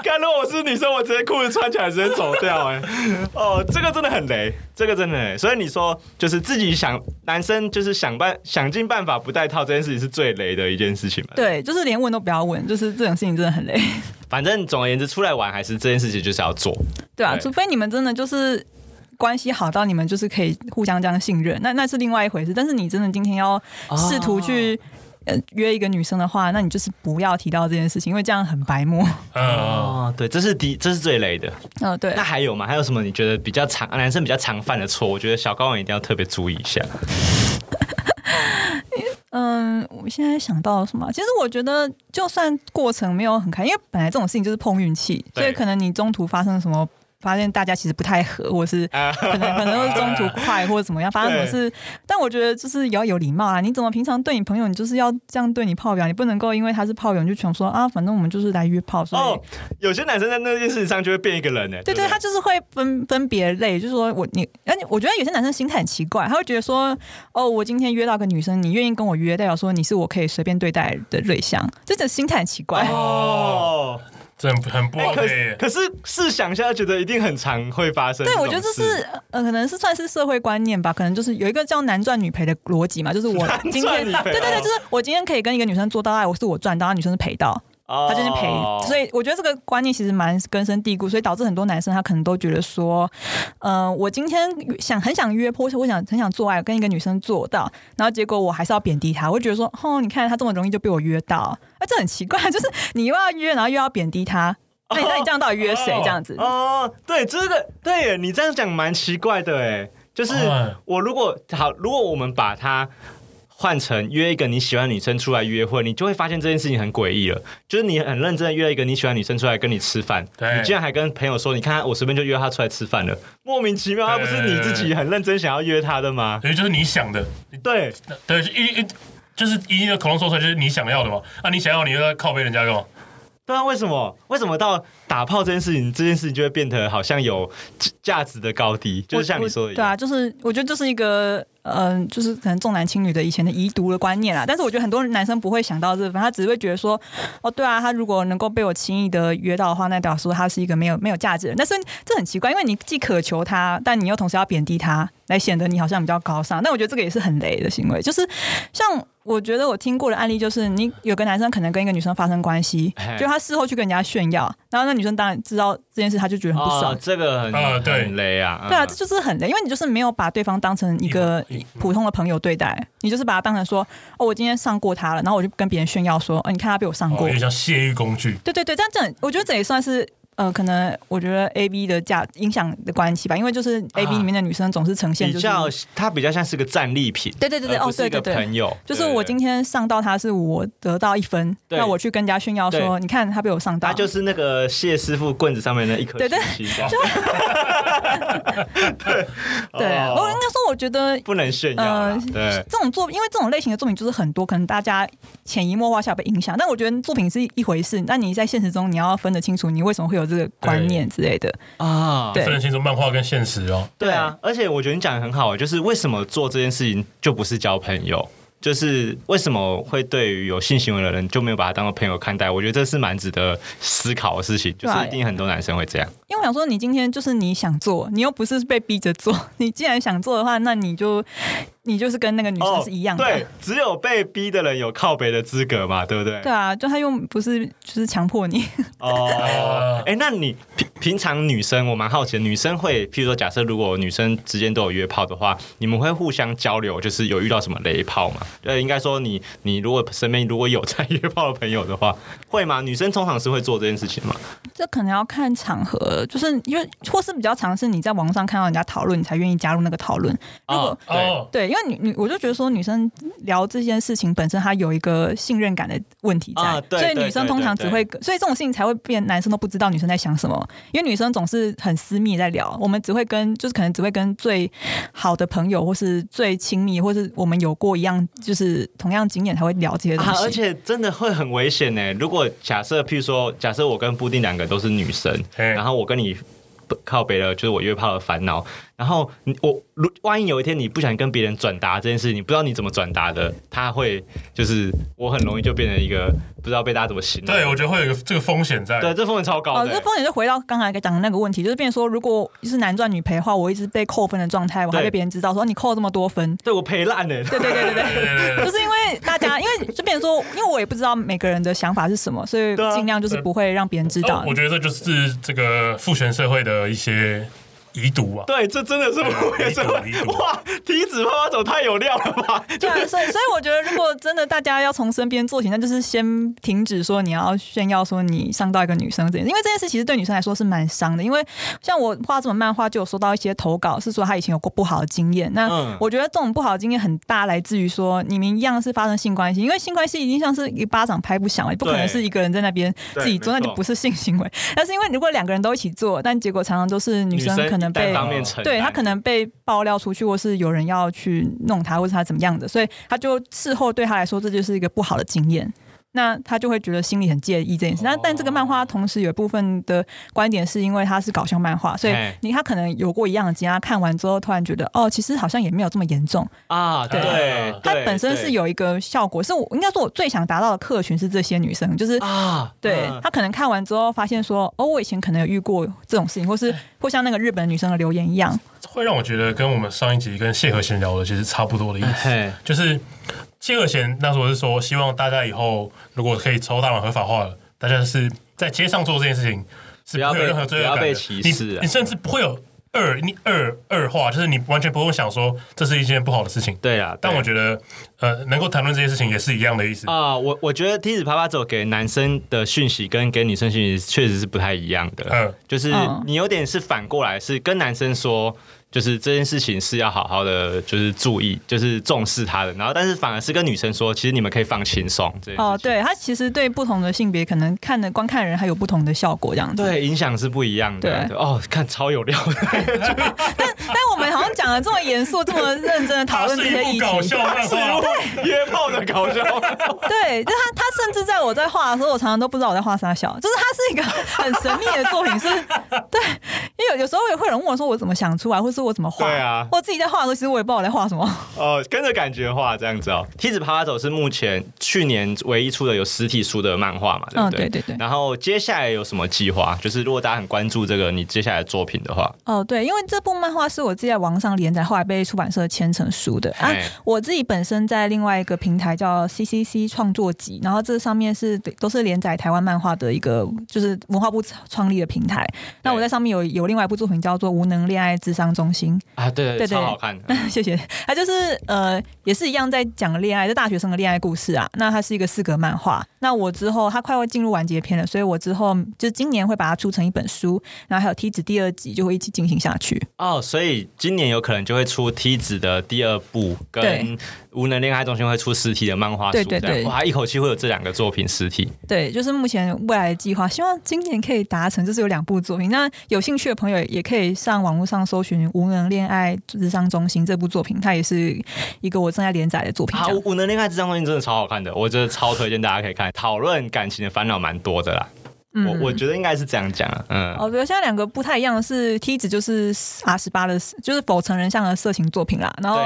看，如果我是女生，我直接裤子穿起来直接走掉。哎，哦，这个真的很雷，这个真的雷。所以你说，就是自己想，男生就是想办想尽办法不戴套，这件事情是最雷的一件事情嘛？对，就是连问都不要问，就是这种事情真的很雷。反正总而言之，出来玩还是这件事情就是要做。对啊，对，除非你们真的就是关系好到你们就是可以互相这样信任，那那是另外一回事。但是你真的今天要试图去。呃，约一个女生的话，那你就是不要提到这件事情，因为这样很白目。哦，对，这是第，这是最累的。嗯、哦，对。那还有吗？还有什么？你觉得比较常男生比较常犯的错？我觉得小高文一定要特别注意一下。嗯，我现在想到了什么？其实我觉得，就算过程没有很开，因为本来这种事情就是碰运气，所以可能你中途发生什么。发现大家其实不太合，或是可能可能会中途快或者怎么样，发生什么事？但我觉得就是也要有礼貌啊！你怎么平常对你朋友，你就是要这样对你炮友，你不能够因为他是炮友你就全说啊，反正我们就是来约炮。所以、哦、有些男生在那件事情上就会变一个人呢。对，对对，他就是会分分别类，就是说我你，而我觉得有些男生心态很奇怪，他会觉得说哦，我今天约到个女生，你愿意跟我约，代表说你是我可以随便对待的对象，这种心态很奇怪哦。这很很不 OK，可是试想一下，觉得一定很常会发生。对，我觉得这是呃，可能是算是社会观念吧，可能就是有一个叫男赚女赔的逻辑嘛，就是我 今天对对对，就是我今天可以跟一个女生做到爱，我是我赚到，女生是赔到。他就是陪，所以我觉得这个观念其实蛮根深蒂固，所以导致很多男生他可能都觉得说，嗯、呃，我今天想很想约，或是我想很想做爱，跟一个女生做到，然后结果我还是要贬低他，我会觉得说，哦，你看他这么容易就被我约到，啊，这很奇怪，就是你又要约，然后又要贬低他，那你那你这样到底约谁？这样子？哦，对，这个对，你这样讲蛮奇怪的，哎，就是我如果好，如果我们把他。换成约一个你喜欢女生出来约会，你就会发现这件事情很诡异了。就是你很认真的约一个你喜欢女生出来跟你吃饭，对你竟然还跟朋友说，你看我随便就约她出来吃饭了，莫名其妙，她不是你自己很认真想要约她的吗？所以就是你想的，对对，一一就是一一的口中说出来就是你想要的嘛。那、啊、你想要，你又在靠背人家干嘛？对啊，为什么？为什么到打炮这件事情，这件事情就会变得好像有价值的高低？就是像你说的一样，对啊，就是我觉得这是一个。嗯、呃，就是可能重男轻女的以前的遗毒的观念啦，但是我觉得很多男生不会想到这他只会觉得说，哦，对啊，他如果能够被我轻易的约到的话，那代表示他是一个没有没有价值的人。但是这很奇怪，因为你既渴求他，但你又同时要贬低他，来显得你好像比较高尚。那我觉得这个也是很雷的行为，就是像。我觉得我听过的案例就是，你有个男生可能跟一个女生发生关系，就他事后去跟人家炫耀，然后那女生当然知道这件事，他就觉得很不爽。这个很很雷啊！对啊，这就是很雷，因为你就是没有把对方当成一个普通的朋友对待，你就是把他当成说，哦，我今天上过他了，然后我就跟别人炫耀说，哦，你看他被我上过，有点像泄欲工具。对对对，但这我觉得这也算是。呃，可能我觉得 A B 的价影响的关系吧，因为就是 A B 里面的女生总是呈现就是、啊、比较，她比较像是个战利品。对对对对，哦对对对，朋友，就是我今天上到她是我得到一分，那我去跟人家炫耀说，你看她被我上到，她就是那个谢师傅棍子上面那一颗星星。对对，我应该说，我觉得不能炫耀。呃，对，这种作，因为这种类型的作品就是很多，可能大家潜移默化下被影响。但我觉得作品是一回事，那你在现实中你要分得清楚，你为什么会有。有这个观念之类的啊，对，分清楚漫画跟现实哦。对啊，而且我觉得你讲的很好，就是为什么做这件事情就不是交朋友？就是为什么会对于有性行为的人就没有把他当做朋友看待？我觉得这是蛮值得思考的事情。就是一定很多男生会这样。因为我想说，你今天就是你想做，你又不是被逼着做。你既然想做的话，那你就你就是跟那个女生是一样的。哦、对，只有被逼的人有靠北的资格嘛，对不对？对啊，就他又不是就是强迫你。哦，哎，那你平平常女生，我蛮好奇的，女生会，譬如说，假设如果女生之间都有约炮的话，你们会互相交流，就是有遇到什么雷炮吗？对，应该说你你如果身边如果有在约炮的朋友的话，会吗？女生通常是会做这件事情吗？这可能要看场合，就是因为或是比较常是你在网上看到人家讨论，你才愿意加入那个讨论。如果、哦、对对，因为女女我就觉得说女生聊这件事情本身，她有一个信任感的问题在，啊、对所以女生通常只会，所以这种事情才会变，男生都不知道女生在想什么，因为女生总是很私密在聊，我们只会跟就是可能只会跟最好的朋友，或是最亲密，或是我们有过一样就是同样经验才会聊这些东西。啊、而且真的会很危险呢。如果假设譬如说，假设我跟布丁两个都是女生，然后我跟你靠北了，就是我约炮的烦恼。然后我如万一有一天你不想跟别人转达这件事，你不知道你怎么转达的，他会就是我很容易就变成一个不知道被大家怎么形容。对，我觉得会有一个这个风险在。对，这风险超高。哦，这风险就回到刚才讲的那个问题，就是变成说，如果是男赚女赔的话，我一直被扣分的状态，我还被别人知道说你扣了这么多分，对我赔烂了。对对对对对，就是因为大家，因为就变成说，因为我也不知道每个人的想法是什么，所以尽量就是不会让别人知道。我觉得这就是这个父权社会的一些。遗毒啊！对，这真的是我也是哇！体脂妈妈走太有料了吧？对，所以所以我觉得，如果真的大家要从身边做起，那就是先停止说你要炫耀说你伤到一个女生这件事，因为这件事其实对女生来说是蛮伤的。因为像我画这种漫画，就有收到一些投稿，是说他以前有过不好的经验。那我觉得这种不好的经验很大，来自于说你们一样是发生性关系，因为性关系已经像是一巴掌拍不响了，也不可能是一个人在那边自己做，那就不是性行为。但是因为如果两个人都一起做，但结果常常都是女生可能。被对他可能被爆料出去，或是有人要去弄他，或是他怎么样的，所以他就事后对他来说，这就是一个不好的经验。那他就会觉得心里很介意这件事。那但这个漫画同时有一部分的观点是因为它是搞笑漫画，所以你他可能有过一样的经验，他看完之后突然觉得哦，其实好像也没有这么严重。啊。对，它本身是有一个效果，是我应该说我最想达到的客群是这些女生，就是啊，对他可能看完之后发现说哦，我以前可能有遇过这种事情，或是或像那个日本女生的留言一样，会让我觉得跟我们上一集跟谢和弦聊的其实差不多的意思，就是。谢和弦那时候是说，希望大家以后如果可以抽大麻合法化了，大家是在街上做这件事情，是不会有任何罪恶感的。不要被歧视啊，你你甚至不会有二你二二化，就是你完全不用想说这是一件不好的事情。对啊，但我觉得呃，能够谈论这件事情也是一样的意思啊。我我觉得梯子啪啪走给男生的讯息跟给女生讯息确实是不太一样的。嗯，就是你有点是反过来，是跟男生说。就是这件事情是要好好的，就是注意，就是重视他的。然后，但是反而是跟女生说，其实你们可以放轻松。哦，对，他其实对不同的性别，可能看的观看人还有不同的效果，这样子。对，影响是不一样的。对，哦，看超有料的。但但我们好像讲了这么严肃、这么认真的讨论这些议题，搞笑漫画，约炮的搞笑。对，就他他甚至在我在画的时候，我常常都不知道我在画啥小，就是他是一个很神秘的作品，是，对，因为有有时候也会有人问我说我怎么想出来，或是。我怎么画？对啊，我自己在画的时候，其实我也不知道我在画什么。哦，跟着感觉画这样子哦。梯子爬爬走是目前去年唯一出的有实体书的漫画嘛？对不对？对对对。然后接下来有什么计划？就是如果大家很关注这个你接下来的作品的话，哦，对，因为这部漫画是我自己在网上连载，后来被出版社签成书的啊。我自己本身在另外一个平台叫 CCC 创作集，然后这上面是都是连载台湾漫画的一个，就是文化部创立的平台。那我在上面有有另外一部作品叫做《无能恋爱智商中心》。啊，对对对，超好看的，谢谢。他就是呃，也是一样在讲恋爱，就大学生的恋爱故事啊。那它是一个四格漫画。那我之后它快要进入完结篇了，所以我之后就今年会把它出成一本书，然后还有梯子第二集就会一起进行下去。哦，所以今年有可能就会出梯子的第二部，跟无能恋爱中心会出实体的漫画书。对对对，哇，一口气会有这两个作品实体。对，就是目前未来的计划，希望今年可以达成，就是有两部作品。那有兴趣的朋友也可以上网络上搜寻无能恋爱智商中心这部作品，它也是一个我正在连载的作品。好，无能恋爱智商中心真的超好看的，我觉得超推荐大家可以看。讨论感情的烦恼蛮多的啦。我我觉得应该是这样讲啊，嗯。哦，对，现在两个不太一样的是，T 子就是 R 十八的，就是否成人向的色情作品啦。然后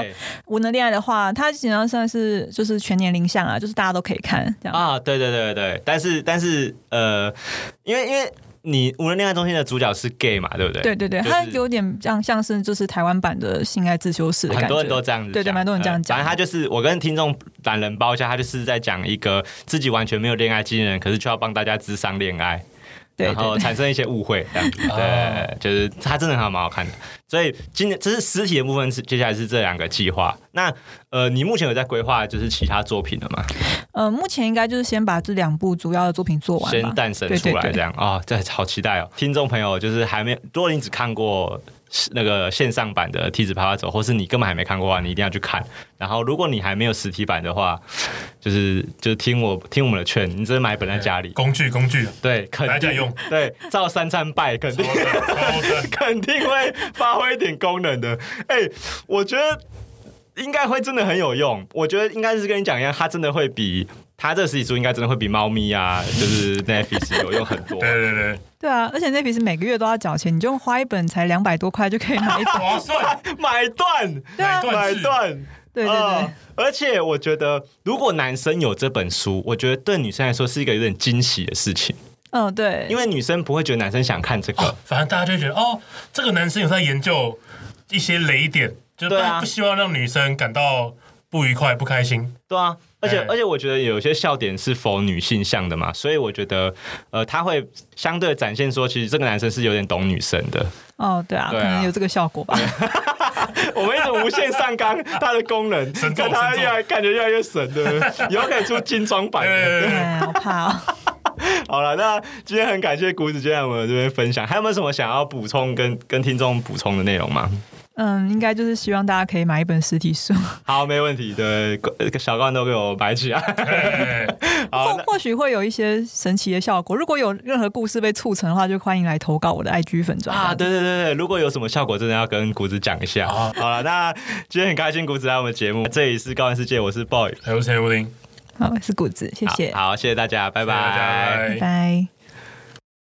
无能恋爱的话，它基本上算是就是全年龄向啊，就是大家都可以看这样啊。对对对对，但是但是呃，因为因为。你无人恋爱中心的主角是 gay 嘛，对不对？对对对，就是、他有点像像是就是台湾版的性爱自修室的感觉，很多人都这样子，对对，蛮多人这样讲。反正他就是我跟听众懒人包一下，他就是在讲一个自己完全没有恋爱经验，可是却要帮大家智商恋爱。然后产生一些误会，这样子，对，就是它真的还蛮好看的。所以今年这是实体的部分，是接下来是这两个计划。那呃，你目前有在规划就是其他作品了吗？呃，目前应该就是先把这两部主要的作品做完，先诞生出来这样啊，这好期待哦！听众朋友就是还没，如果你只看过。那个线上版的《梯子啪啪走》，或是你根本还没看过的话，你一定要去看。然后，如果你还没有实体版的话，就是就是听我听我们的劝，你直接买本在家里。工具工具，对，肯定用。对，照三餐拜，肯定 肯定会发挥一点功能的。哎、欸，我觉得应该会真的很有用。我觉得应该是跟你讲一样，它真的会比。它这个实体书应该真的会比猫咪啊，就是 Netflix 有用很多。对对对，对啊，而且 Netflix 每个月都要缴钱，你就花一本才两百多块就可以买一本，划算，买断，对啊，买断，对对对、呃。而且我觉得，如果男生有这本书，我觉得对女生来说是一个有点惊喜的事情。嗯、哦，对，因为女生不会觉得男生想看这个，哦、反正大家就会觉得哦，这个男生有在研究一些雷点，就不希望让女生感到不愉快、不开心。对啊。而且而且，我觉得有些笑点是否女性向的嘛，所以我觉得，呃，他会相对展现说，其实这个男生是有点懂女生的。哦，对啊，对啊，可能有这个效果吧。我们一直无限上纲它的功能，看他越来感觉越来越神的，以后可以出精装版的。对，好怕哦。好了，那今天很感谢谷子今天在我们这边分享，还有没有什么想要补充跟跟听众补充的内容吗？嗯，应该就是希望大家可以买一本实体书。好，没问题。对，小罐都给我买起来。或或许会有一些神奇的效果。如果有任何故事被促成的话，就欢迎来投稿我的 IG 粉专啊！对对对对，如果有什么效果，真的要跟谷子讲一下。好了，那今天很开心，谷子来我们节目。这里是高玩世界，我是 Boy，还有陈武林。好，我是谷子，谢谢。好，好，谢谢大家，拜拜，谢谢大家，拜拜。拜拜。